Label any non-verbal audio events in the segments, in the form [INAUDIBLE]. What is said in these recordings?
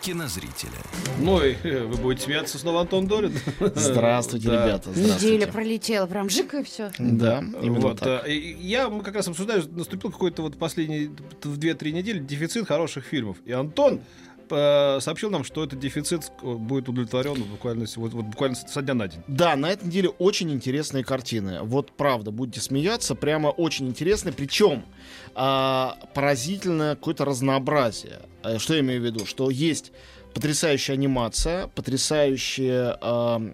кинозрителя. Ну, и э, вы будете смеяться снова, Антон Долин. Здравствуйте, Да. ребята. Здравствуйте. Неделя пролетела, прям жик и все. Да, именно Вот, так. э, и я мы как раз обсуждаю, наступил какой-то вот последний в 2-3 недели дефицит хороших фильмов. И Антон сообщил нам, что этот дефицит будет удовлетворен буквально, вот, вот буквально со дня на день. Да, на этой неделе очень интересные картины. Вот правда, будете смеяться, прямо очень интересные. Причем а, поразительное какое-то разнообразие. Э, Что я имею в виду? Что есть потрясающая анимация, потрясающая а,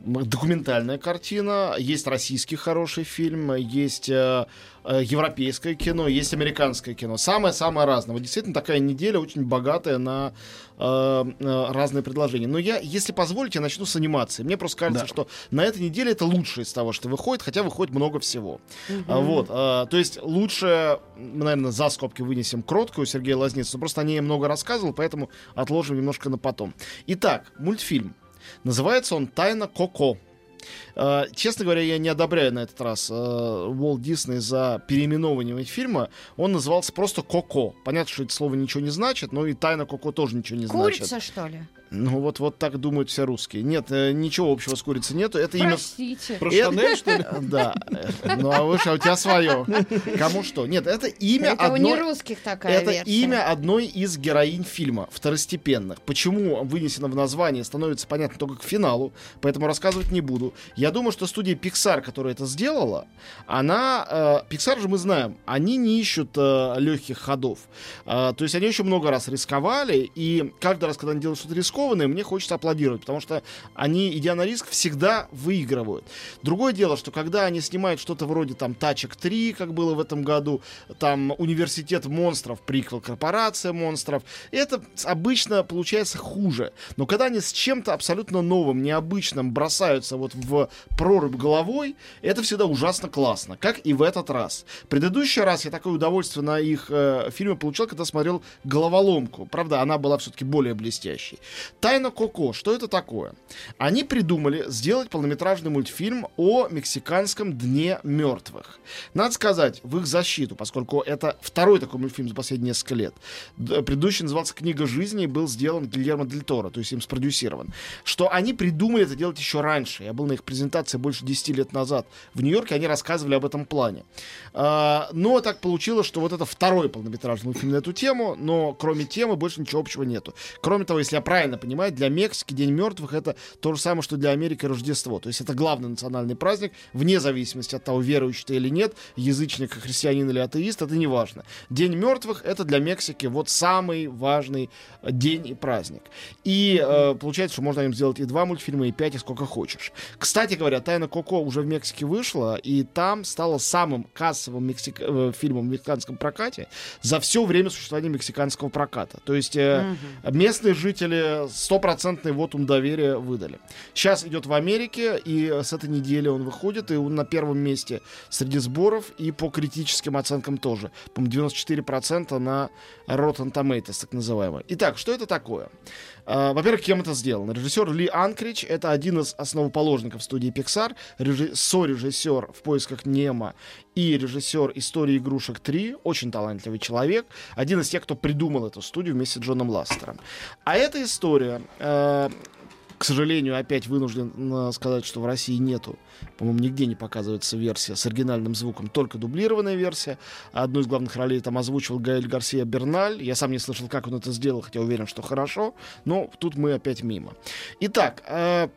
документальная картина, есть российский хороший фильм, есть э, э, европейское кино, есть американское кино. Самое-самое разное. Вот действительно такая неделя очень богатая на э, э, разные предложения. Но я, если позволите, я начну с анимации. Мне просто кажется, Да. что на этой неделе это лучшее из того, что выходит, хотя выходит много всего. А, Вот, а, то есть лучше, мы, наверное, за скобки вынесем кроткую Сергея Лазница, но просто о ней я много рассказывал, поэтому отложим немножко на потом. Итак, мультфильм. Называется он «Тайна Коко». Э, Честно говоря, я не одобряю на этот раз э, Уолт Дисней за переименовывание фильма. Он назывался просто Коко. Понятно, что это слово ничего не значит, но и Тайна Коко тоже ничего не значит. Курица, что ли? Ну вот, вот так думают все русские. Нет, э, ничего общего с курицей нету. Это имя Простите. Про Это- Шанель, что ли? [LAUGHS] да. Ну, а выше, а у тебя свое. Кому что? Нет, это имя Это у не одной... русских такая Это версия. имя одной из героинь фильма, второстепенных. Почему вынесено в название, становится понятно только к финалу, поэтому рассказывать не буду. Я думаю, что студия Pixar, которая это сделала, она... э, Pixar же мы знаем, они не ищут э, легких ходов. Э, то есть они очень много раз рисковали, и каждый раз, когда они делают что-то рискованное, мне хочется аплодировать, потому что они, идя на риск, всегда выигрывают. Другое дело, что когда они снимают что-то вроде там «Тачек 3», как было в этом году, там «Университет монстров», приквел «Корпорация монстров», это обычно получается хуже. Но когда они с чем-то абсолютно новым, необычным бросаются вот в прорубь головой, это всегда ужасно классно, как и в этот раз. Предыдущий раз я такое удовольствие на их э, фильмы получил, когда смотрел «Головоломку». Правда, она была все-таки более блестящей. «Тайна Коко». Что это такое? Они придумали сделать полнометражный мультфильм о мексиканском дне мертвых. Надо сказать, в их защиту, поскольку это второй такой мультфильм за последние несколько лет. Предыдущий назывался «Книга жизни» и был сделан Гильермо Дель Торо, то есть им спродюсирован. Что они придумали это делать еще раньше. Я был на их презентации больше 10 лет назад в Нью-Йорке, они рассказывали об этом плане. А, но так получилось, что вот это второй полнометражный мультфильм на эту тему, но кроме темы больше ничего общего нету. Кроме того, если я правильно понимаю, для Мексики День мертвых это то же самое, что для Америки Рождество. То есть это главный национальный праздник, вне зависимости от того, верующий ты или нет, язычник, христианин или атеист, это не важно. День мертвых это для Мексики вот самый важный э, день и праздник. И э, получается, что можно им сделать и два мультфильма, и пять, и сколько хочешь. Кстати говоря, Тайна Коко уже в Мексике вышла, и там стала самым кассовым мексик- э, фильмом в мексиканском прокате за все время существования мексиканского проката. То есть э, местные жители стопроцентный вотум доверия выдали. Сейчас идет в Америке, и с этой недели он выходит, и он на первом месте среди сборов, и по критическим оценкам тоже. По-моему, 94% на Rotten Tomatoes, так называемый. Итак, что это такое? А, Во-первых, кем это сделано? Режиссер Ли Анкрич, это один из основоположников студии Pixar, режи- сорежиссер в поисках Немо и режиссер истории игрушек 3, очень талантливый человек, один из тех, кто придумал эту студию вместе с Джоном Ластером. А эта история, э, к сожалению, опять вынужден э, сказать, что в России нету, по-моему, нигде не показывается версия с оригинальным звуком, только дублированная версия. Одну из главных ролей там озвучивал Гаэль Гарсия Берналь. Я сам не слышал, как он это сделал, хотя уверен, что хорошо. Но тут мы опять мимо. Итак, э,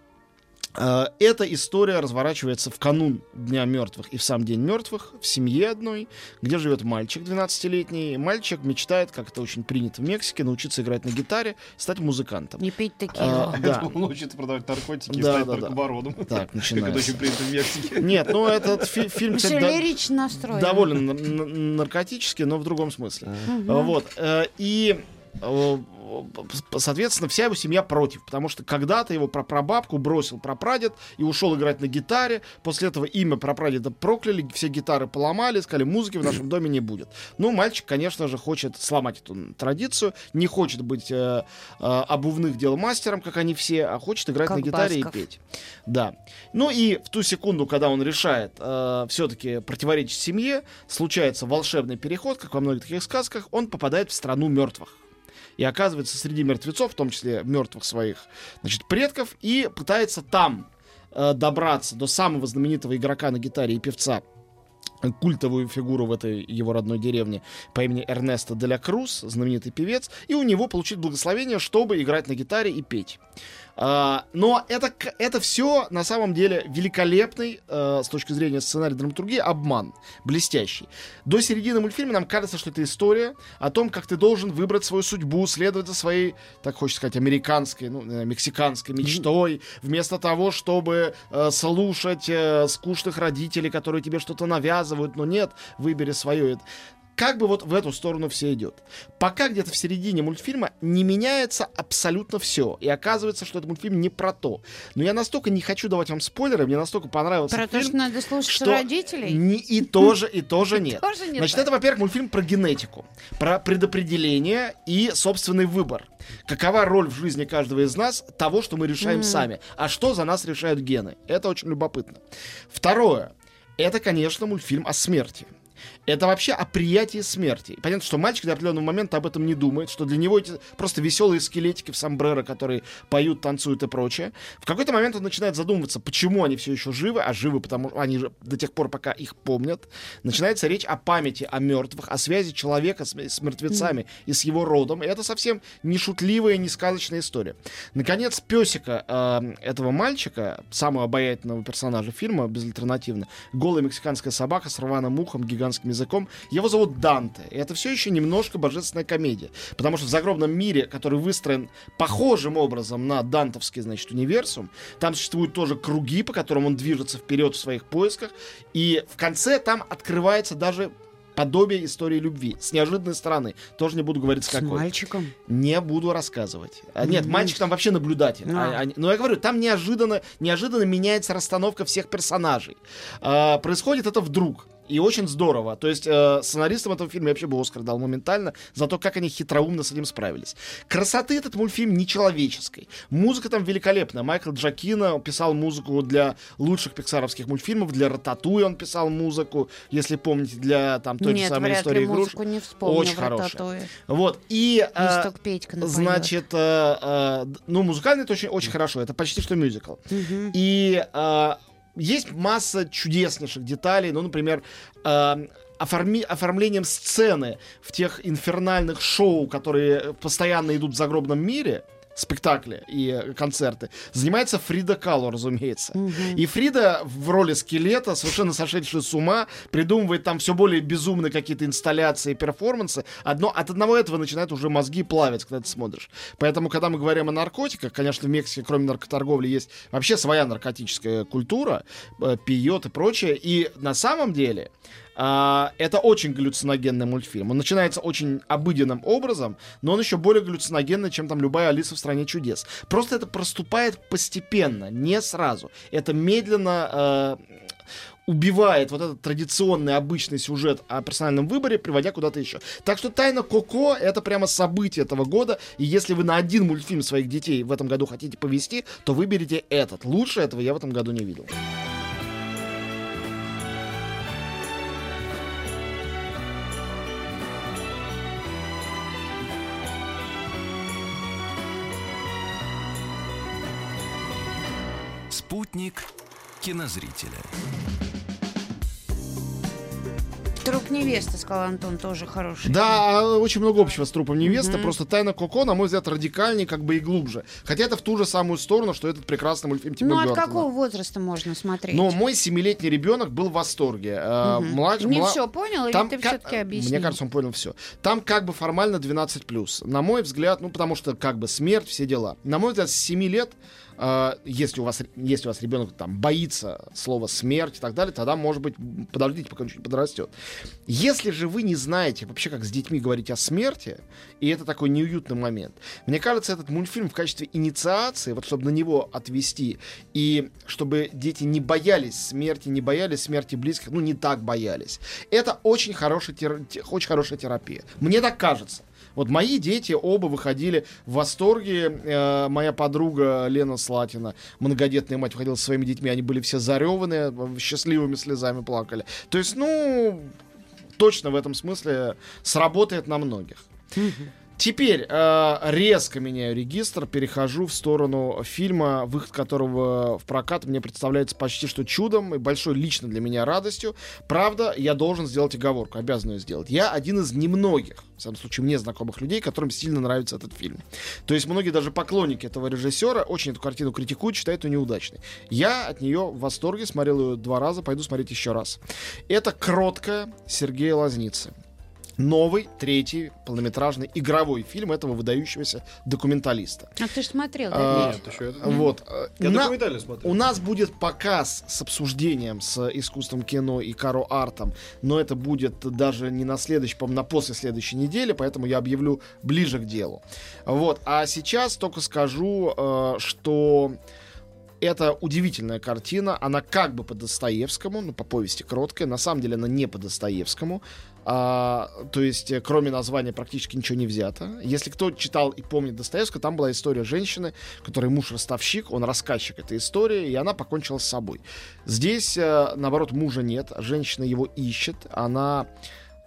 эта история разворачивается в канун Дня мертвых и в сам День мертвых в семье одной, где живет мальчик 12-летний. Мальчик мечтает, как это очень принято в Мексике, научиться играть на гитаре, стать музыкантом. Не пить А, текилу. да. [LAUGHS] Он продавать наркотики и Да, стать да, да. наркобароном. Так, [LAUGHS] Как это начинается. очень принято в Мексике. Нет, ну этот фи- фильм, кстати, да- лирично настроен. довольно нар- нар- наркотический, но в другом смысле. Вот. э, И э, соответственно, вся его семья против, потому что когда-то его прапрабабку бросил прапрадед и ушел играть на гитаре. После этого имя прапрадеда прокляли, все гитары поломали, сказали, музыки в нашем доме не будет. Ну, мальчик, конечно же, хочет сломать эту традицию, не хочет быть э, э, обувных дел мастером, как они все, а хочет играть Как на гитаре Басков. и петь. Да. Ну и в ту секунду, когда он решает э, все-таки противоречить семье, случается волшебный переход, как во многих таких сказках, он попадает в страну мертвых. И оказывается среди мертвецов, в том числе мертвых своих значит, предков, и пытается там э, добраться до самого знаменитого игрока на гитаре и певца, культовую фигуру в этой его родной деревне по имени Эрнесто де Круз, знаменитый певец, и у него получить благословение, чтобы играть на гитаре и петь. А, но это, это все на самом деле великолепный э, с точки зрения сценария драматургии обман, блестящий. До середины мультфильма нам кажется, что это история о том, как ты должен выбрать свою судьбу, следовать за своей, так хочется сказать, американской, ну, э, мексиканской мечтой, вместо того, чтобы э, слушать э, скучных родителей, которые тебе что-то навязывают, но нет, выбери свое. Как бы вот в эту сторону все идет. Пока где-то в середине мультфильма не меняется абсолютно все. И оказывается, что этот мультфильм не про то. Но я настолько не хочу давать вам спойлеры, мне настолько понравился Про то, фильм, что надо слушать что родителей? не- и тоже, и тоже [LAUGHS] нет. Тоже Значит, это, во-первых, мультфильм про генетику, про предопределение и собственный выбор. Какова роль в жизни каждого из нас того, что мы решаем сами, а что за нас решают гены. Это очень любопытно. Второе. Это, конечно, мультфильм о смерти. Это вообще о приятии смерти. Понятно, что мальчик до определенного момента об этом не думает, что для него эти просто веселые скелетики в сомбреро, которые поют, танцуют и прочее. В какой-то момент он начинает задумываться, почему они все еще живы, а живы, потому что они же до тех пор, пока их помнят. Начинается речь о памяти о мертвых, о связи человека с, с мертвецами и с его родом. И это совсем не шутливая, не сказочная история. Наконец, песика э, этого мальчика, самого обаятельного персонажа фильма, безальтернативно, голая мексиканская собака с рваным ухом, гигантским языком, его зовут Данте. И это все еще немножко божественная комедия. Потому что в загробном мире, который выстроен похожим образом на дантовский, значит, универсум, там существуют тоже круги, по которым он движется вперед в своих поисках. И в конце там открывается даже подобие истории любви с неожиданной стороны. Тоже не буду говорить с С какой. мальчиком? Не буду рассказывать. А, нет, Мгм. мальчик там вообще наблюдатель. А. А- они- но я говорю, там неожиданно, неожиданно меняется расстановка всех персонажей. А, происходит это вдруг. И очень здорово. То есть э, сценаристам этого фильма я вообще бы Оскар дал моментально за то, как они хитроумно с этим справились. Красоты этот мультфильм нечеловеческой. Музыка там великолепная. Майкл Джакина писал музыку для лучших пиксаровских мультфильмов. Для Рататуи он писал музыку, если помните, для там той же Нет, самой вряд истории игрушек. не вспомню Очень хорошая. Вот. И... э, Листок Петька напоёт. Значит, э, э, ну, музыкально это очень, очень хорошо. Это почти что мюзикл. Мгм. И э, есть масса чудеснейших деталей. Ну, например, э, оформи- оформлением сцены в тех инфернальных шоу, которые постоянно идут в загробном мире, спектакли и концерты, занимается Фрида Кало, разумеется. Мгм. И Фрида в роли скелета, совершенно сошедшая с ума, придумывает там все более безумные какие-то инсталляции, перформансы. Одно, от одного этого начинают уже мозги плавить, когда ты смотришь. Поэтому, когда мы говорим о наркотиках, конечно, в Мексике, кроме наркоторговли, есть вообще своя наркотическая культура, э, пьет и прочее. И на самом деле а, это очень галлюциногенный мультфильм. Он начинается очень обыденным образом, но он еще более галлюциногенный, чем там любая Алиса в стране чудес. Просто это проступает постепенно, не сразу. Это медленно э, убивает вот этот традиционный обычный сюжет о персональном выборе, приводя куда-то еще. Так что «Тайна Коко» — это прямо событие этого года, и если вы на один мультфильм своих детей в этом году хотите повести, то выберите этот. Лучше этого я в этом году не видел. Спутник кинозрителя. Труп невесты, сказал Антон, тоже хороший. Да, очень много общего с трупом невесты. Мгм. Просто тайна Коко, на мой взгляд, радикальнее, как бы и глубже. Хотя это в ту же самую сторону, что этот прекрасный мультфильм Тима Ну, от Бёртона. какого возраста можно смотреть? Но мой семилетний ребенок был в восторге. Э, Мгм. младш- Не мла- все понял, Там или ты все-таки объяснил? Мне кажется, он понял все. Там как бы формально 12+. На мой взгляд, ну, потому что как бы смерть, все дела. На мой взгляд, с 7 лет, э, если, у вас, если у вас ребенок там боится слова смерть и так далее, тогда, может быть, подождите, пока он чуть подрастет. Если же вы не знаете вообще, как с детьми говорить о смерти, и это такой неуютный момент, мне кажется, этот мультфильм в качестве инициации, вот чтобы на него отвести, и чтобы дети не боялись смерти, не боялись смерти близких, ну не так боялись, это очень, хороший очень хорошая терапия. Мне так кажется. Вот мои дети оба выходили в восторге. Э, моя подруга Лена Слатина, многодетная мать, выходила со своими детьми. Они были все зареванные, э, счастливыми слезами плакали. То есть, ну, точно в этом смысле сработает на многих. Теперь э, резко меняю регистр, перехожу в сторону фильма, выход которого в прокат мне представляется почти что чудом и большой лично для меня радостью. Правда, я должен сделать оговорку, обязан ее сделать. Я один из немногих, в самом случае мне знакомых людей, которым сильно нравится этот фильм. То есть многие даже поклонники этого режиссера очень эту картину критикуют, считают ее неудачной. Я от нее в восторге, смотрел ее два раза, пойду смотреть еще раз. Это кроткая Сергея Лазницы новый, третий полнометражный игровой фильм этого выдающегося документалиста. А ты же смотрел, да? А, Нет, еще это... Вот. э, Я на- документально смотрел. у нас будет показ с обсуждением с искусством кино и каро артом, но это будет даже не на следующей, по-моему, на после следующей неделе, поэтому я объявлю ближе к делу. Вот. А сейчас только скажу, э, что это удивительная картина. Она как бы по Достоевскому, ну, по повести кроткая. На самом деле она не по Достоевскому. А, то есть, э, кроме названия, практически ничего не взято. Если кто читал и помнит Достоевского, там была история женщины, которой муж ростовщик, он рассказчик этой истории, и она покончила с собой. Здесь, э, наоборот, мужа нет, женщина его ищет, она...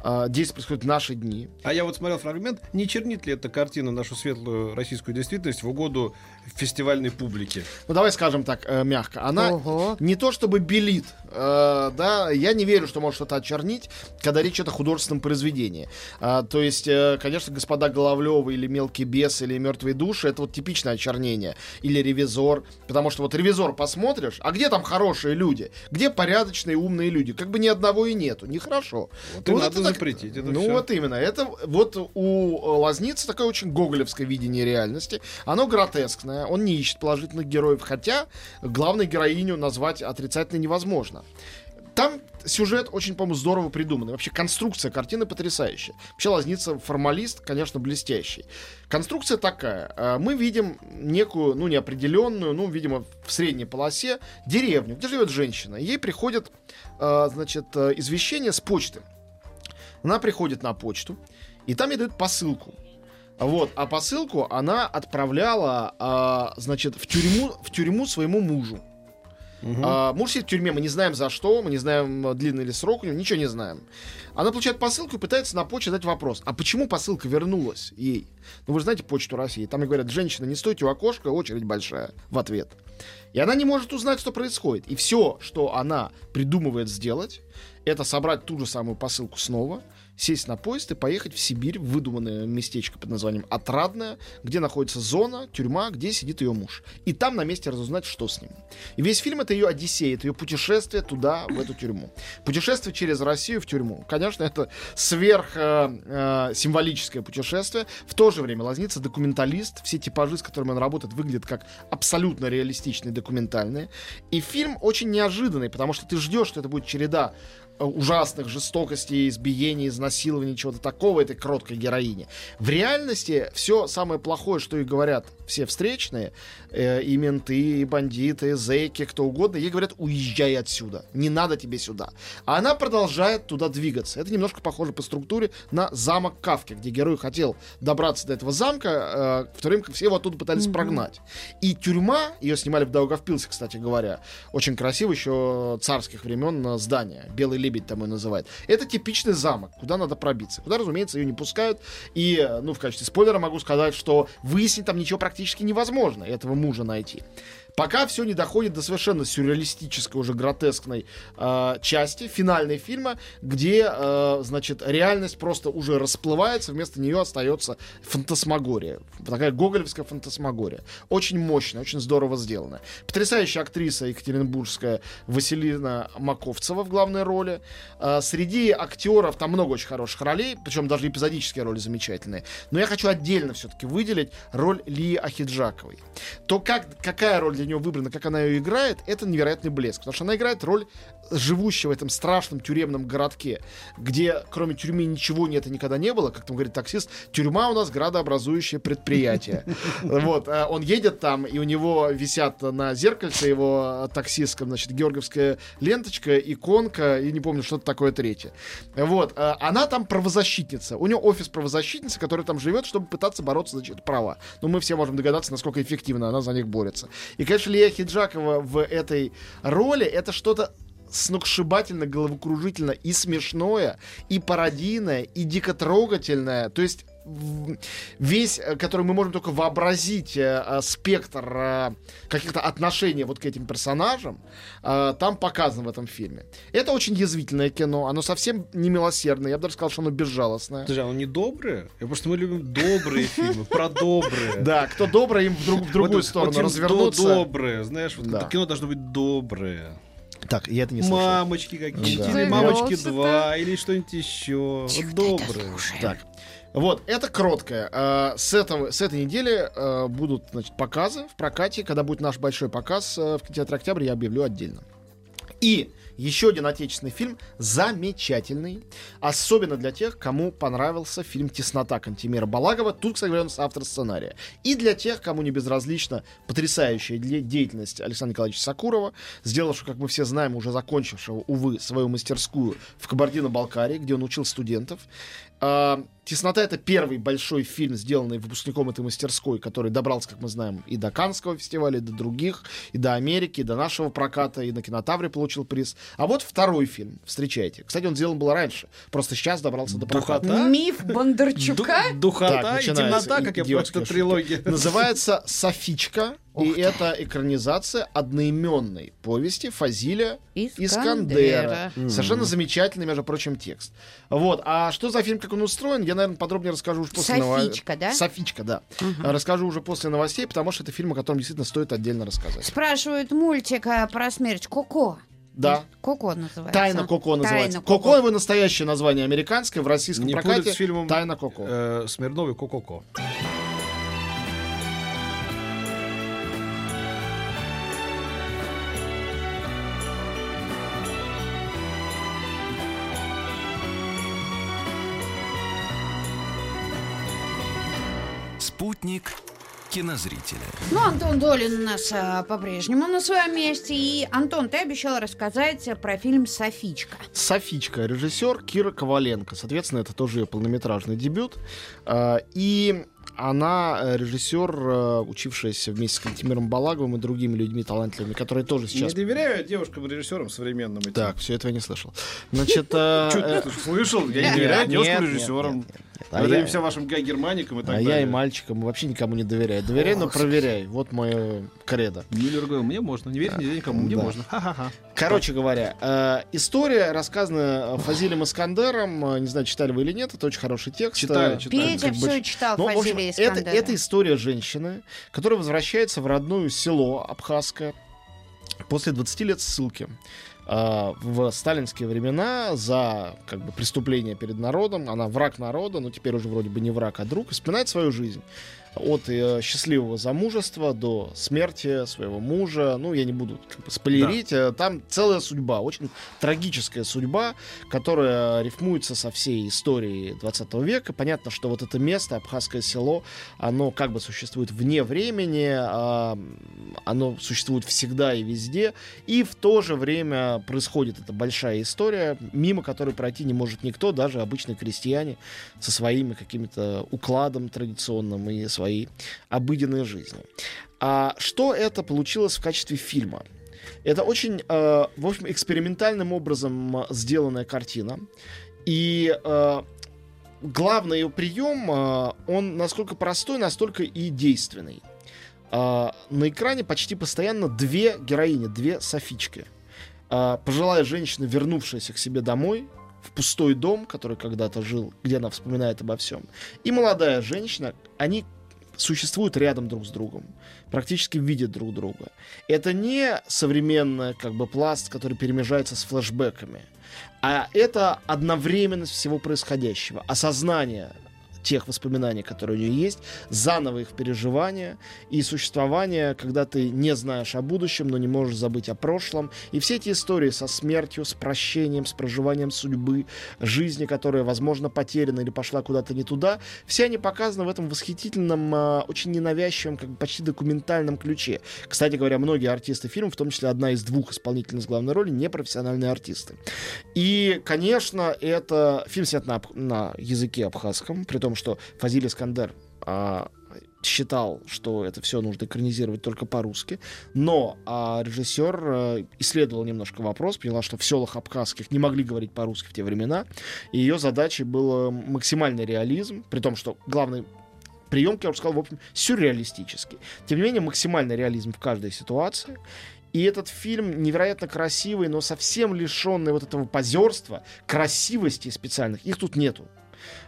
э, Действие происходит в наши дни. А я вот смотрел фрагмент, не чернит ли эта картина нашу светлую российскую действительность в угоду фестивальной публике? Ну, давай скажем так, э, мягко. Она Ого. не то чтобы белит, э, да, я не верю, что может что-то очернить, когда речь идет о художественном произведении. А, то есть, э, конечно, господа Головлевы или Мелкий бес или Мертвые души, это вот типичное очернение. Или Ревизор. Потому что вот Ревизор посмотришь, а где там хорошие люди? Где порядочные, умные люди? Как бы ни одного и нету. Нехорошо. Вот и Ну, надо это так- запретить это ну всё. вот именно. Это вот у э, Лазницы такое очень гоголевское видение реальности. Оно гротескное, он не ищет положительных героев, хотя главную героиню назвать отрицательно невозможно. Там сюжет очень, по-моему, здорово придуманный. Вообще конструкция картины потрясающая. Вообще Лазница формалист, конечно, блестящий. Конструкция такая. Э, Мы видим некую, ну, неопределенную, ну, видимо, в средней полосе деревню, где живет женщина. Ей приходит, э, значит, э, извещение с почты. Она приходит на почту, и там ей дают посылку. Вот, а посылку она отправляла, а, значит, в тюрьму, в тюрьму своему мужу. А, муж сидит в тюрьме, мы не знаем за что, мы не знаем, а, длинный ли срок у него, ничего не знаем. Она получает посылку и пытается на почте задать вопрос, а почему посылка вернулась ей? Ну, вы же знаете почту России, там и говорят, женщина, не стойте у окошка, очередь большая, в ответ. И она не может узнать, что происходит. И все, что она придумывает сделать, это собрать ту же самую посылку снова, сесть на поезд и поехать в Сибирь, в выдуманное местечко под названием Отрадное, где находится зона, тюрьма, где сидит ее муж. И там на месте разузнать, что с ним. И весь фильм это ее Одиссея, это ее путешествие туда, в эту тюрьму. Путешествие через Россию в тюрьму. Конечно, это сверх э, э, символическое путешествие. В то же время Лазница документалист. Все типажи, с которыми он работает, выглядят как абсолютно реалистичные, документальные. И фильм очень неожиданный, потому что ты ждешь, что это будет череда ужасных жестокостей, избиений, изнасилований, чего-то такого этой кроткой героине. В реальности все самое плохое, что и говорят все встречные, э, и менты, и бандиты, и зэки, кто угодно, ей говорят, уезжай отсюда, не надо тебе сюда. А она продолжает туда двигаться. Это немножко похоже по структуре на замок Кавки, где герой хотел добраться до этого замка, э, в то время как все его оттуда пытались прогнать. И тюрьма, ее снимали в Даугавпилсе, кстати говоря, очень красиво еще царских времен э, здание. Белый лебедь там ее называют. Это типичный замок, куда надо пробиться. Куда, разумеется, ее не пускают. И, э, ну, в качестве спойлера могу сказать, что выяснить там ничего практически невозможно, этого мужа найти. Пока все не доходит до совершенно сюрреалистической, уже гротескной э, части, финальной фильма, где, э, значит, реальность просто уже расплывается, вместо нее остается фантасмагория. Такая гоголевская фантасмагория. Очень мощная, очень здорово сделанная. Потрясающая актриса екатеринбургская Василина Маковцева в главной роли. Э, среди актеров там много очень хороших ролей, причем даже эпизодические роли замечательные. Но я хочу отдельно все-таки выделить роль Лии Ахиджаковой. То, как, какая роль для нее выбрана, как она ее играет, это невероятный блеск. Потому что она играет роль живущего в этом страшном тюремном городке, где кроме тюрьмы ничего нет и никогда не было, как там говорит таксист, тюрьма у нас градообразующее предприятие. [LAUGHS] Вот, э, он едет там, и у него висят на зеркальце его таксистском, значит, георгиевская ленточка, иконка, и не помню, что-то такое третье. Вот, э, она там правозащитница. У нее офис правозащитницы, который там живет, чтобы пытаться бороться за права. Но мы все можем догадаться, насколько эффективно она за них борется. И, конечно, Лия Хиджакова в этой роли это что-то сногсшибательно, головокружительно и смешное, и пародийное, и дико трогательное. То есть весь, э, который мы можем только вообразить, э, э, спектр э, каких-то отношений вот к этим персонажам, э, там показан в этом фильме. Это очень язвительное кино, оно совсем не милосердное, я бы даже сказал, что оно безжалостное. Подожди, а оно не доброе? Я просто мы любим добрые фильмы, про добрые. [LAUGHS] Да, кто добрый, им в, друг- в другую сторону развернуться. до- Доброе, знаешь, вот Да. это кино должно быть доброе. Так, я это не слышал. Мамочки какие-то, Да. или мамочки. 2, или что-нибудь еще. Доброе. Так. Вот, это кроткое. А, С, этого, с этой недели э, будут значит, показы в прокате. Когда будет наш большой показ э, в кинотеатре «Октябрь», я объявлю отдельно. И еще один отечественный фильм, замечательный, особенно для тех, кому понравился фильм «Теснота» Кантемира Балагова. Тут, кстати говоря, он автор сценария. И для тех, кому не безразлична потрясающая де- деятельность Александра Николаевича Сакурова, сделавшего, как мы все знаем, уже закончившего, увы, свою мастерскую в Кабардино-Балкарии, где он учил студентов. А, «Теснота» — это первый большой фильм, сделанный выпускником этой мастерской, который добрался, как мы знаем, и до Каннского фестиваля, и до других, и до Америки, и до нашего проката, и на кинотавре получил приз. А вот второй фильм, встречайте. Кстати, он сделан был раньше, просто сейчас добрался до проката. Духота? Миф Бондарчука? Ду- Духота Так, и темнота, как я шутка. трилогия. Называется «Софичка», и ты. это экранизация одноименной повести Фазиля Искандера. Искандера. Совершенно замечательный, между прочим, текст. Вот. А что за фильм, как он устроен, я, наверное, подробнее расскажу уже после новостей. Софичка, да? Софичка, да. Расскажу уже после новостей, потому что это фильм, о котором действительно стоит отдельно рассказать. Спрашивают мультик а, про смерть Коко. Да. Коко называется. Тайна Коко называется. Тайна Коко его настоящее название американское, в российском Не прокате с фильмом Тайна Коко. э, Смирнов и Кококо. Кинозрителя. Ну, Антон Долин у нас а, по-прежнему на своем месте. И, Антон, ты обещал рассказать про фильм «Софичка». Софичка, режиссер Кира Коваленко. Соответственно, это тоже ее полнометражный дебют. А, И она э, режиссер, э, учившаяся вместе с Кантемиром Балаговым и другими людьми талантливыми, которые тоже сейчас... Не доверяю девушкам-режиссерам современным. этим. Так, все этого я не слышал. Значит, э, [LAUGHS] слышал? Я не доверяю девушкам-режиссерам. Нет, нет, нет. А я- всем вашим гай-германикам и так А я далее. и мальчикам вообще никому не доверяю. Доверяй, но проверяй. Вот мое кредо. Миллер говорил, мне можно, не верь нигде никому, мне Да. можно. Ха-ха-ха. Короче говоря, э, история рассказана Фазилем Искандером. Э, Не знаю, читали вы или нет. Это очень хороший текст. Читали, Э, читали. Петя как бы все читал Ну, общем, Фазилия это, Искандера. это история женщины, которая возвращается в родное село Абхазское после 20 лет ссылки. А, В сталинские времена за как бы, преступление перед народом, она враг народа, но теперь уже вроде бы не враг, а друг, вспоминает свою жизнь. От э, счастливого замужества до смерти своего мужа. Ну, я не буду как бы, спойлерить. Э, Там целая судьба, очень трагическая судьба, которая рифмуется со всей историей 20 века. Понятно, что вот это место, Абхазское село, оно как бы существует вне времени, а, оно существует всегда и везде, и в то же время происходит эта большая история, мимо которой пройти не может никто, даже обычные крестьяне со своими каким-то укладом традиционным и своей обыденной жизнью. А что это получилось в качестве фильма? Это очень, э, в общем, экспериментальным образом сделанная картина. И э, главный ее прием, э, он насколько простой, настолько и действенный. Э, на экране почти постоянно две героини, две Софички. Э, пожилая женщина, вернувшаяся к себе домой, в пустой дом, который когда-то жил, где она вспоминает обо всем. И молодая женщина, они существуют рядом друг с другом, практически видят друг друга. Это не современный как бы пласт, который перемежается с флэшбэками, а это одновременность всего происходящего, осознание тех воспоминаний, которые у нее есть, заново их переживания и существование, когда ты не знаешь о будущем, но не можешь забыть о прошлом. И все эти истории со смертью, с прощением, с проживанием судьбы, жизни, которая, возможно, потеряна или пошла куда-то не туда, все они показаны в этом восхитительном, а, очень ненавязчивом, как бы почти документальном ключе. Кстати говоря, многие артисты фильма, в том числе одна из двух исполнительниц главной роли, не профессиональные артисты. И, конечно, это фильм снят на, на языке абхазском, при том, что Фазиль Искандер а, считал, что это все нужно экранизировать только по-русски. Но а, режиссер э, исследовал немножко вопрос, поняла, что в селах абхазских не могли говорить по-русски в те времена. И ее задачей был максимальный реализм, при том, что главный прием, я уже сказал, в общем, сюрреалистический. Тем не менее, максимальный реализм в каждой ситуации. И этот фильм невероятно красивый, но совсем лишенный вот этого позерства, красивости специальных. Их тут нету.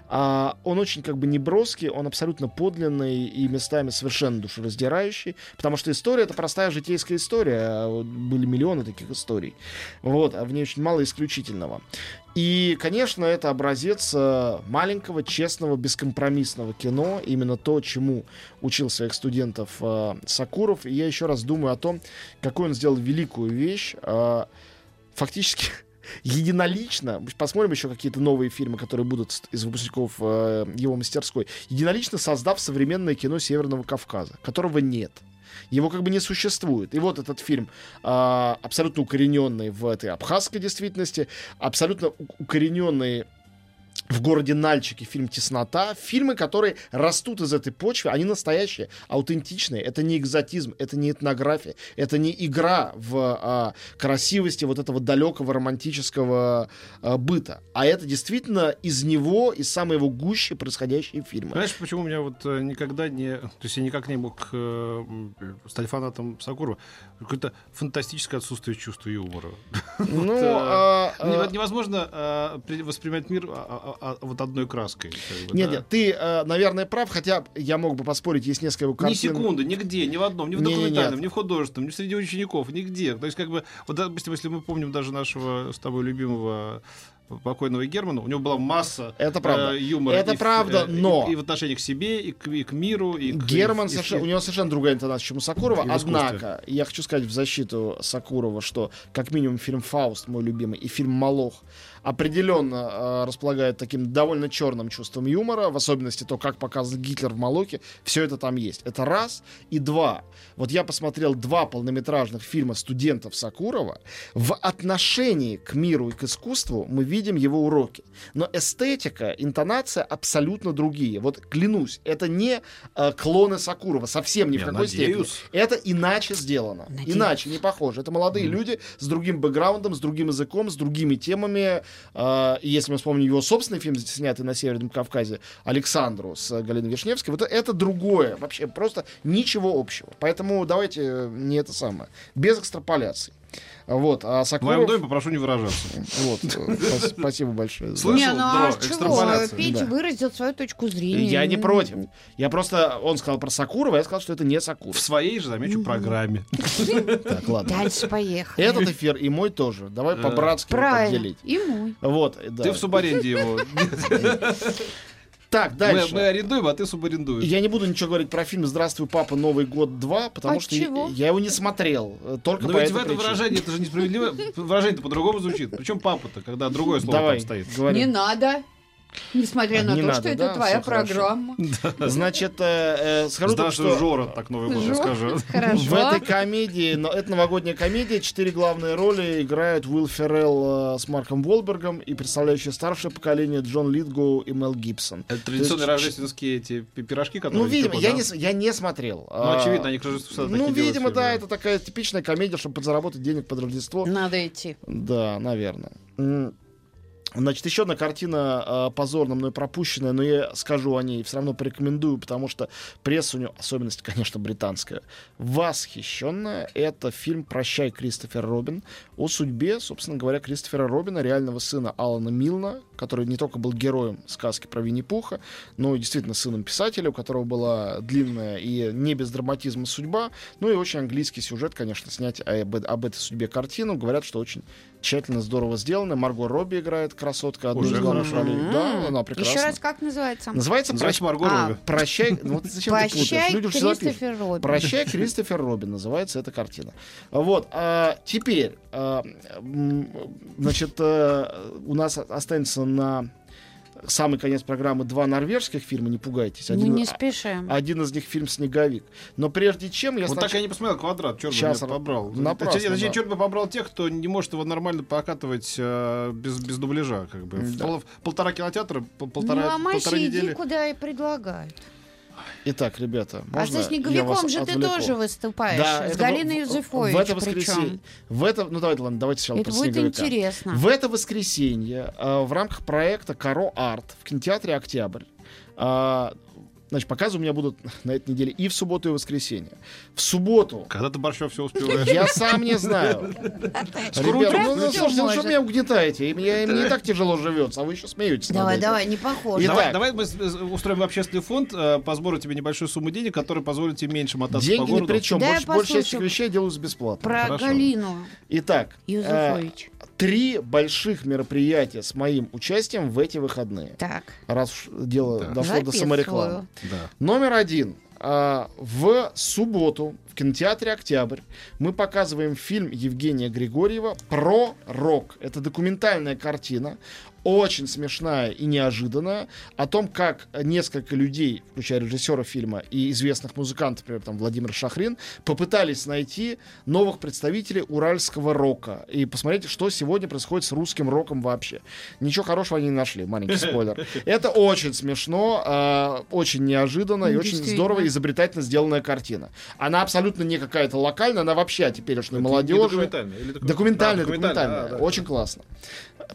А, он очень как бы неброский, он абсолютно подлинный и местами совершенно душераздирающий, потому что история это простая житейская история, а были миллионы таких историй, вот, а в ней очень мало исключительного. И, конечно, это образец э, маленького, честного, бескомпромиссного кино, именно то, чему учил своих студентов э, Сакуров. И я еще раз думаю о том, какую он сделал великую вещь. Э, фактически единолично, посмотрим еще какие-то новые фильмы, которые будут из выпускников э, его мастерской, единолично создав современное кино Северного Кавказа, которого нет. Его как бы не существует. И вот этот фильм а, абсолютно укорененный в этой абхазской действительности, абсолютно укорененный в городе Нальчике фильм «Теснота». Фильмы, которые растут из этой почвы, они настоящие, аутентичные. Это не экзотизм, это не этнография, это не игра в а, красивости вот этого далекого романтического а, быта. А это действительно из него, из самой его гущи происходящие фильмы. Знаешь, почему у меня вот э, никогда не... То есть я никак не мог э, стать фанатом Сакурова? Какое-то фантастическое отсутствие чувства юмора. [LAUGHS] Ну, э, а, а, Нево- Невозможно э, при- воспринимать мир а, вот одной краской. как бы, Нет, да. нет, ты, э, наверное, прав, хотя я мог бы поспорить, есть несколько его Ни картин. секунды, нигде, ни в одном, ни в документальном, ни в художественном, ни среди учеников, нигде. То есть, как бы, вот, допустим, если мы помним даже нашего с тобой любимого покойного Германа, у него была масса Это правда. э, юмора. Это и правда, э, и- но- И, в отношении к себе, и к, и к миру, и к... Герман, и совершенно- и- у него совершенно другая интонация, чем у Сакурова. И. Однако, я хочу сказать в защиту Сакурова, что как минимум фильм «Фауст», мой любимый, и фильм «Молох» определенно э, располагают таким довольно черным чувством юмора, в особенности то, как показан Гитлер в «Молоке». Все это там есть. Это раз. И два. Вот я посмотрел два полнометражных фильма студентов Сакурова. В отношении к миру и к искусству мы видим его уроки. Но эстетика, интонация абсолютно другие. Вот клянусь, это не э, клоны Сакурова, совсем ни в Я какой надеюсь. степени. Это иначе сделано. Надеюсь. Иначе, не похоже. Это молодые люди с другим бэкграундом, с другим языком, с другими темами. Э, если мы вспомним его собственный фильм, снятый на Северном Кавказе, Александру с э, Галиной Вишневской, вот это другое. Вообще просто ничего общего. Поэтому давайте э, не это самое. Без экстраполяций. Вот, а В моем доме попрошу не выражаться. Вот, э, спас- [LAUGHS] спасибо большое. Слышал? Не, ну а экстраполяция. Петя выразил свою точку зрения. Я не против. Я просто... Он сказал про Сакурова, я сказал, что это не Сакуров. В своей же, замечу, программе. Так, ладно. Дальше поехали. Этот эфир и мой тоже. Давай Э, по-братски поделить. И мой. Вот, да. Ты в субаренде его. [LAUGHS] Так, Мы дальше. мы арендуем, а ты субарендуешь. Я не буду ничего говорить про фильм «Здравствуй, папа. Новый год 2», потому А что я- чего? я его не смотрел. э, Только Но по ведь в этом выражении это же несправедливо. Выражение-то по-другому звучит. Причем папа-то, когда другое слово Давай, там стоит. говори. Не надо. Несмотря А, на не то, надо, что да? это твоя программа. [LAUGHS] Значит, э, э, скажу Здравствуй, что Жора, так Новый год расскажу. [LAUGHS] в этой комедии, но это новогодняя комедия, четыре главные роли играют Уилл Феррелл э, с Марком Волбергом и представляющие старшее поколение Джон Литгоу и Мел Гибсон. Это традиционные есть, рождественские эти пи- пирожки, которые... Ну, видимо, пекут, я да? не, я не смотрел. Ну, А, очевидно, они к Рождеству всегда Ну, видимо, да, это такая типичная комедия, чтобы подзаработать денег под Рождество. Надо идти. Да, наверное. Значит, еще одна картина э, позорно мной пропущенная, но я скажу о ней, все равно порекомендую, потому что пресса у нее, особенность, конечно, британская, восхищенная. Это фильм «Прощай, Кристофер Робин» о судьбе, собственно говоря, Кристофера Робина, реального сына Алана Милна, который не только был героем сказки про Винни-Пуха, но и действительно сыном писателя, у которого была длинная и не без драматизма судьба, ну и очень английский сюжет, конечно, снять об, об этой судьбе картину. Говорят, что очень тщательно, здорово сделано. Марго Робби играет красотка. одну Уже из главных хорошо. ролей. Да, она прекрасна. Еще раз, как называется? Называется Называется «Прощ- Марго А, Робби. [LAUGHS] Прощай. Ну, вот зачем ты путаешь? Прощай, Люди. Кристофер Робин. Прощай, [LAUGHS] Кристофер Робин называется эта картина. Вот. а, теперь, а, значит, э, у нас останется на самый конец программы два норвежских фильма, не пугайтесь. Мы Один, не а- спешим. один из них фильм «Снеговик». Но прежде чем я Вот снач- так я не посмотрел квадрат, черт бы Щас меня побрал. напрасно, Точнее, да. черт бы побрал тех, кто не может его нормально покатывать э, без, без дубляжа, как бы. Да. пол- полтора кинотеатра, пол- полтора, ну, а иди недели. куда и предлагают. Итак, ребята, А можно со я Снеговиком же ты отвлеку? тоже выступаешь. Да, с Галиной Юзефович. В это воскресенье. причем. В это, ну давайте, ладно, давайте сначала Это про будет «Снеговика». интересно. В это воскресенье э, в рамках проекта Каро Арт в кинотеатре Октябрь. э, Значит, показы у меня будут на этой неделе и в субботу, и в воскресенье. В субботу Когда ты Борщев все успеваешь? я сам не знаю. Ребята, ну, ну, слушайте, ну что меня угнетаете? И Мне, мне и так тяжело живется, а вы еще смеетесь. Давай, давай, не похоже. Итак, Давай, давай мы с- устроим общественный фонд э, по сбору тебе небольшую сумму денег, который позволит тебе меньше мотаться по Деньги ни городу. при чем. Да, Больше, этих вещей делаются бесплатно. Про Хорошо. Галину Итак, э, Юзефович. Три больших мероприятия с моим участием в эти выходные. Так, Раз дело Да. дошло до записываю. саморекламы. Да. Номер один. А, В субботу кинотеатре «Октябрь» мы показываем фильм Евгения Григорьева про рок. Это документальная картина, очень смешная и неожиданная, о том, как несколько людей, включая режиссера фильма и известных музыкантов, например, там Владимир Шахрин, попытались найти новых представителей уральского рока и посмотреть, что сегодня происходит с русским роком вообще. Ничего хорошего они не нашли, маленький спойлер. [LAUGHS] Это очень смешно, а, очень неожиданно и очень здорово изобретательно сделанная картина. Она абсолютно не какая-то локальная, она вообще о теперешней Это не молодежи. или документальный? Документальная, Да, документальная. да, да. Очень классно.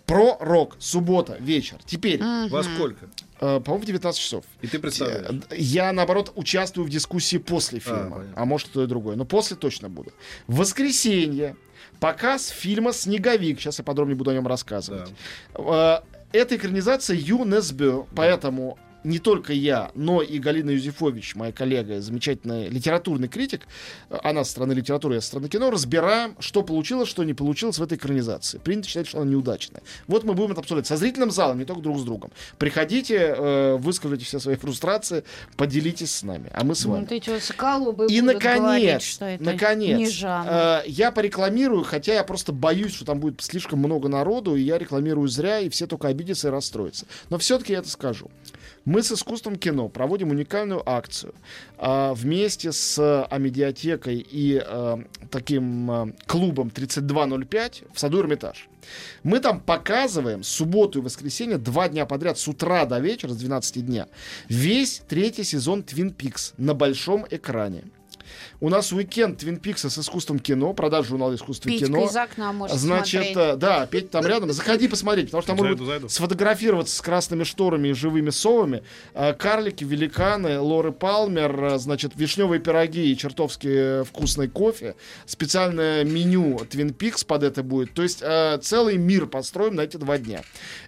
Про рок. Суббота, вечер. Теперь, Во сколько? э, по-моему, в 19 часов. И ты представляешь. Э, Я, наоборот, участвую в дискуссии после А, фильма. А, понятно. может, то и другое. Но после точно буду. В воскресенье показ фильма «Снеговик». Сейчас я подробнее буду о нем рассказывать. Э, Это экранизация Ю Несбё, поэтому не только я, но и Галина Юзефович, моя коллега, замечательный литературный критик, э, она со стороны литературы, я со стороны кино, разбираем, что получилось, что не получилось в этой экранизации. Принято считать, что она неудачная. Вот мы будем это обсуждать со зрительным залом, не только друг с другом. Приходите, э, выскажите все свои фрустрации, поделитесь с нами, а мы с вами. эти вот соколобы И, будут говорить, наконец, что это наконец, не жанр. э, я порекламирую, хотя я просто боюсь, что там будет слишком много народу, и я рекламирую зря, и все только обидятся и расстроятся. Но все-таки я это скажу. Мы с искусством кино проводим уникальную акцию а, вместе с Амедиатекой и а, таким а, клубом 3205 в саду Эрмитаж. Мы там показываем субботу и воскресенье два дня подряд с утра до вечера, с 12 дня, весь третий сезон Твин Пикс на большом экране. У нас уикенд Твин Пикса с искусством кино, продажа журнала искусства Петька кино. из окна может Значит, смотреть. э, да, Петь там рядом. Заходи посмотреть, потому что там Зайду, зайду. сфотографироваться с красными шторами и живыми совами. Э, Карлики, великаны, Лоры Палмер, э, значит, вишневые пироги и чертовски вкусный кофе. Специальное меню Twin Peaks под это будет. То есть э, целый мир построим на эти два дня.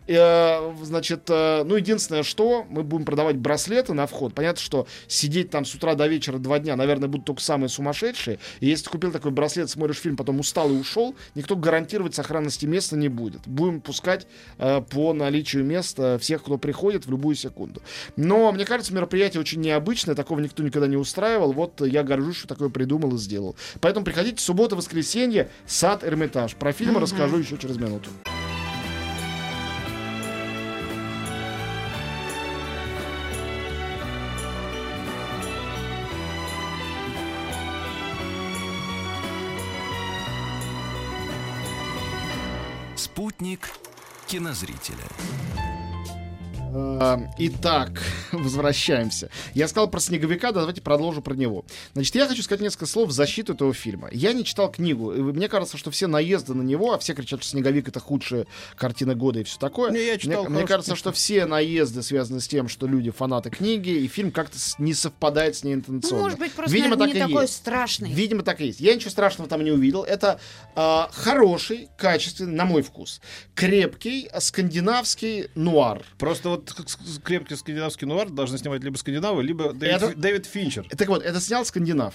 Значит, ну, единственное, что мы будем продавать браслеты на вход. Понятно, что сидеть там с утра до вечера два дня, наверное, будут только самые сумасшедшие. И если ты купил такой браслет, смотришь фильм, потом устал и ушел, никто гарантировать сохранности места не будет. Будем пускать э, по наличию места всех, кто приходит в любую секунду. Но, мне кажется, мероприятие очень необычное, такого никто никогда не устраивал. Вот я горжусь, что такое придумал и сделал. Поэтому приходите суббота, воскресенье, сад Эрмитаж. Про фильм расскажу еще через минуту. Кинозрителя. Э, Итак, [LAUGHS] возвращаемся. Я сказал про снеговика, да, давайте продолжу про него. Значит, я хочу сказать несколько слов в защиту этого фильма. Я не читал книгу. и мне кажется, что все наезды на него, а все кричат, что снеговик это худшая картина года и все такое. Не, я читал мне, мне кажется, что все наезды связаны с тем, что люди фанаты книги, и фильм как-то не совпадает с ней интенционно. может быть, просто Видимо, наверное, не так и такой есть. страшный. Видимо, так и есть. Я ничего страшного там не увидел. Это а, хороший, качественный, на мой вкус, крепкий скандинавский нуар. Просто вот крепкий скандинавский нуар должны снимать либо скандинавы, либо Дэвид, Это- Дэвид Финчер. Так вот, это снял скандинав.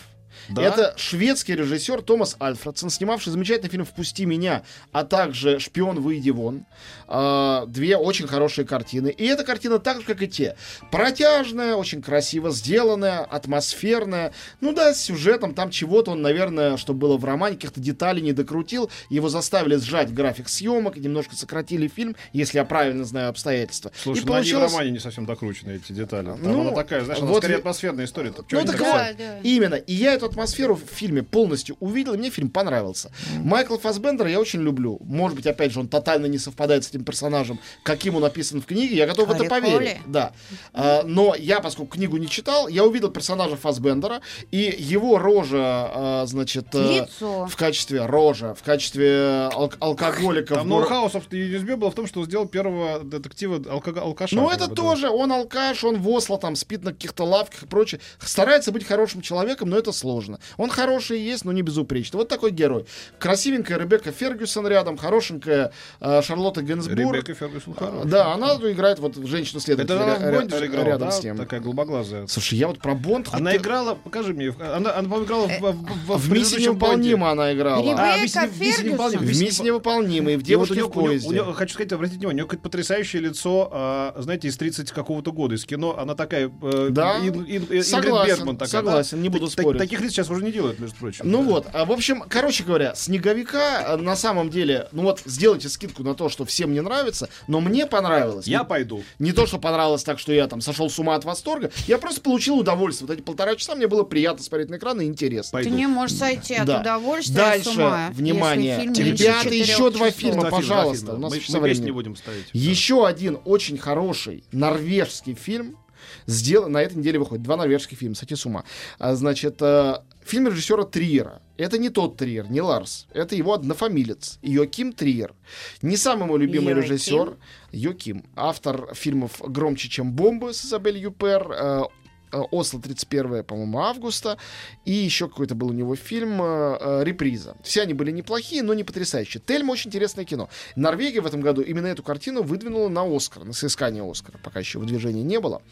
Да? Это шведский режиссер Томас Альфредсон, снимавший замечательный фильм «Впусти меня», а также «Шпион, выйди вон». А, две очень хорошие картины. И эта картина так же, как и те. Протяжная, очень красиво сделанная, атмосферная. Ну да, с сюжетом там чего-то он, наверное, что было в романе, каких-то деталей не докрутил. Его заставили сжать график съемок, немножко сократили фильм, если я правильно знаю обстоятельства. Слушай, И ну они в получилось- романе не совсем докручены, эти детали. Там Ну, она такая, знаешь, она вот скорее атмосферная история. Ну, так так вот, Да, да. именно. И я эту атмосферу в фильме полностью увидел, и мне фильм понравился. Майкла Фассбендера я очень люблю. Может быть, опять же, он тотально не совпадает с этим персонажем, каким он описан в книге. Я готов в это поверить. Да. А, но я, поскольку книгу не читал, я увидел персонажа Фассбендера, и его рожа, а, значит, э, Лицо. в качестве рожа, в качестве алк- алкоголика. Там ноу-хау, собственно, Юнисбе было в том, что он сделал первого детектива алка- алкаша. Ну, это тоже, он алкаш, он в Осло, там, спит на каких-то лавках и прочее. Старается быть хорошим человеком, но это сложно. Он хороший есть, но не безупречный. Вот такой герой. Красивенькая Ребекка Фергюсон рядом, хорошенькая э, Шарлотта Генсбур. Ребекка Фергюсон А, хорошая. Да, она играет вот женщину Это следователя она в Бонде же играла, рядом да? с тем. Такая голубоглазая. Слушай, я вот про Бонд... хоть Она ты- играла, покажи мне, она, она играла в, в, в, Э, в в «Миссии невыполнима» она играла. Ребекка А, невыполнима», Фергюсон. В «Миссии «Миссии невыполнимой», в вот у «Девушке неё- в у поезде». у неё- хочу сказать, обратите внимание, у нее какое-то потрясающее лицо, а, знаете, из 30 какого-то года, из кино. Она такая... э, Да, Ин- Ин- Ингрид согласен, Бергман такая, согласен, да? не буду так- спорить. Таких лиц сейчас уже не делают, между прочим. Ну Да. вот, а, в общем, короче говоря, снеговика э, на самом деле, ну вот, сделайте скидку на то, что всем не нравится, но мне понравилось. Я Не- пойду. Не то, что понравилось так, что я там сошел с ума от восторга, я просто получил удовольствие. Вот эти полтора часа мне было приятно смотреть на экран и интересно. Ты Пойду. не можешь сойти от Да. удовольствия Дальше, с ума, внимание, ребята, еще два фильма, Два пожалуйста, два у нас мы, еще мы песни не будем ставить. Еще один очень хороший норвежский фильм сделан на этой неделе выходит. Два норвежских фильма, сойти с ума. А, значит, э, фильм режиссера Триера. Это не тот Триер, не Ларс. Это его однофамилец. Йоким Триер. Не самый мой любимый Йоким? режиссер. Йоким. Автор фильмов «Громче, чем бомбы» с Изабель Юпер. э, Осло 31, по-моему, августа. И еще какой-то был у него фильм э, э, «Реприза». Все они были неплохие, но не потрясающие. Тельма очень интересное кино. Норвегия в этом году именно эту картину выдвинула на Оскар, на соискание Оскара, пока еще выдвижения не было.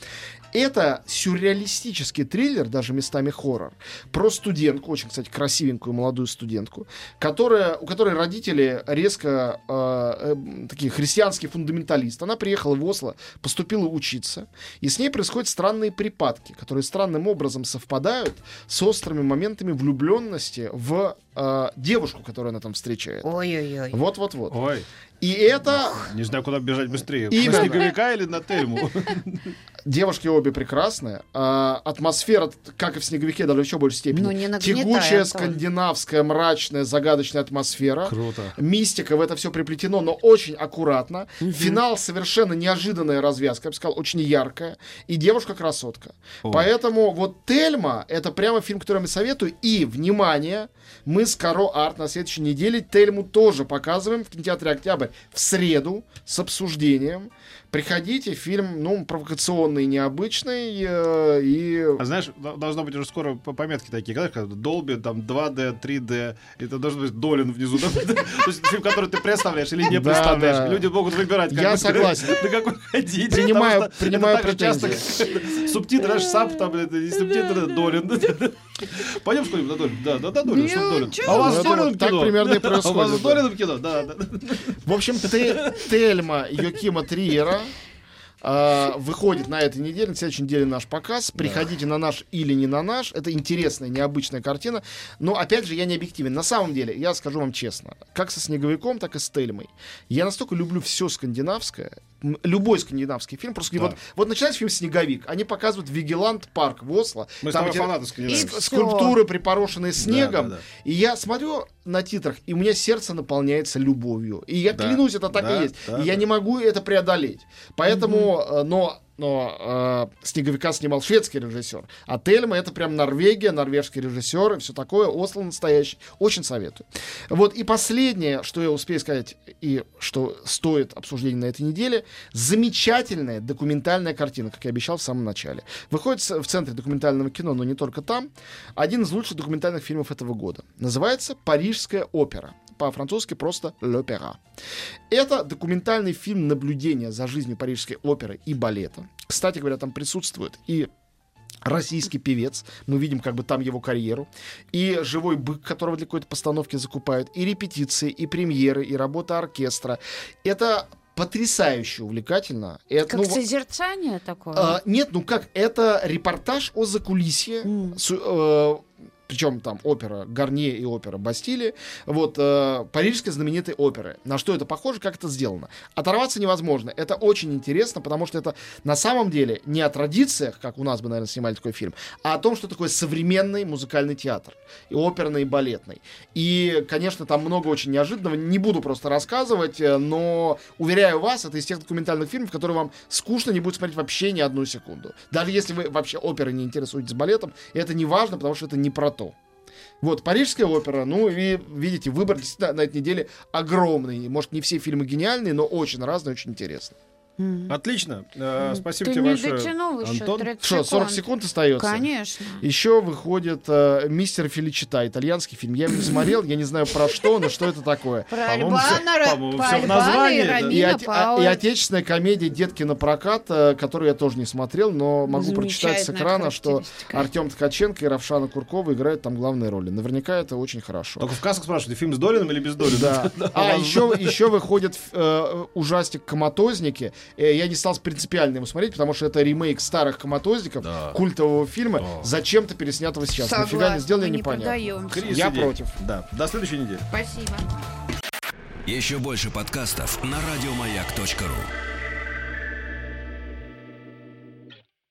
Это сюрреалистический триллер, даже местами хоррор, про студентку, очень, кстати, красивенькую молодую студентку, которая, у которой родители резко э, э, такие христианские фундаменталисты. Она приехала в Осло, поступила учиться, и с ней происходят странные припадки, которые странным образом совпадают с острыми моментами влюбленности в э, девушку, которую она там встречает. Ой-ой-ой. Вот-вот-вот. Ой, И это не знаю, куда бежать быстрее. Именно. На снеговика или на Тельму? [LAUGHS] девушки обе прекрасные. А, атмосфера, как и в снеговике, даже в еще большей степени. Ну, не Тягучая, скандинавская, мрачная, загадочная атмосфера. Круто. Мистика в это все приплетено, но очень аккуратно. Финал совершенно неожиданная развязка, я бы сказал, очень яркая. И девушка красотка. О. Поэтому вот Тельма это прямо фильм, который я вам советую. И, внимание, мы с Каро Арт на следующей неделе Тельму тоже показываем в кинотеатре Октябрь в среду с обсуждением. Приходите, фильм, ну, провокационный, необычный. э, и А знаешь, до- должно быть уже скоро по- пометки такие, когда когда Долби, там 2D, 3D, это должен быть Долин внизу. [LAUGHS] То есть фильм, который ты представляешь или не представляешь. Люди могут выбирать, как Я бы, согласен. на какой ходить. Принимаю- принимаю претензии. [LAUGHS] Субтитры, знаешь, сап, там, субтитры Долин. [LAUGHS] Пойдем что-нибудь на Долин? Да, да, да, что Ну, Долин. чё А у вас с Долином Вот так примерно и [LAUGHS] А у вас происходит, с да. Долином кино? Да, да. В общем, Те- Тельма Йокима Триера а, выходит на этой неделе, на следующей неделе наш показ. Приходите на наш или не на наш. Это интересная, необычная картина. Но, опять же, я не объективен. На самом деле, я скажу вам честно, как со Снеговиком, так и с Тельмой. Я настолько люблю все скандинавское, любой скандинавский фильм. Просто Да. вот, вот начинается фильм «Снеговик». Они показывают Вигеланд парк в Осло. Мы Там, где фанаты всё. скульптуры, припорошенные снегом. да, да. И я смотрю на титрах, и у меня сердце наполняется любовью. И я Да, клянусь, это так да, и есть. да, и я да. не могу это преодолеть. Поэтому, э, но, но э, Снеговика снимал шведский режиссер. А Тельма это прям Норвегия, норвежский режиссер и все такое. Осло настоящий. Очень советую. Вот и последнее, что я успею сказать, и что стоит обсуждения на этой неделе, замечательная документальная картина, как я обещал в самом начале. Выходит в центре документального кино, но не только там. Один из лучших документальных фильмов этого года. Называется «Парижская опера». По-французски просто «L'Opéra». Это документальный фильм наблюдения за жизнью Парижской оперы и балета. Кстати говоря, там присутствует и российский певец. Мы видим как бы там его карьеру. И живой бык, которого для какой-то постановки закупают. И репетиции, и премьеры, и работа оркестра. Это потрясающе увлекательно. Это, Как ну, созерцание такое. а, нет, ну как, это репортаж о закулисье. М. С, э, причем там опера Гарнье и опера Бастили, вот, э, парижской знаменитой оперы. На что это похоже, как это сделано. Оторваться невозможно. Это очень интересно, потому что это на самом деле не о традициях, как у нас бы, наверное, снимали такой фильм, а о том, что такое современный музыкальный театр. И оперный, и балетный. И, конечно, там много очень неожиданного. Не буду просто рассказывать, э, но, уверяю вас, это из тех документальных фильмов, которые вам скучно не будет смотреть вообще ни одну секунду. Даже если вы вообще оперой не интересуетесь балетом, это не важно, потому что это не про то. Вот, Парижская опера, ну, и видите, выбор действительно на этой неделе огромный. Может, не все фильмы гениальные, но очень разные, очень интересные. М. Отлично. Э, Спасибо Ты тебе не большое, еще Антон. 30 Что, 40 секунд остается? Конечно. Еще выходит э, «Мистер Феличита», итальянский фильм. Я его не смотрел, я не знаю про что, но что это такое. Про Альбана, всё в названии, и а- отечественная комедия «Детки на прокат», э, которую я тоже не смотрел, но могу прочитать с экрана, что. Артем Ткаченко и Равшана Куркова играют там главные роли. Наверняка это очень хорошо. Только в кассах спрашивают, фильм с Долиным или без Долина? Да. [LAUGHS] А еще, еще выходит э, ужастик «Коматозники». Э, я не стал принципиально его смотреть, потому что это ремейк старых «Коматозников», Да. культового фильма, Да. зачем-то переснятого сейчас. Нафига не Согласна, сделали, непонятно. Кризис Я идей. против. Да. До следующей недели. Спасибо. Еще больше подкастов на радиомаяк.ру.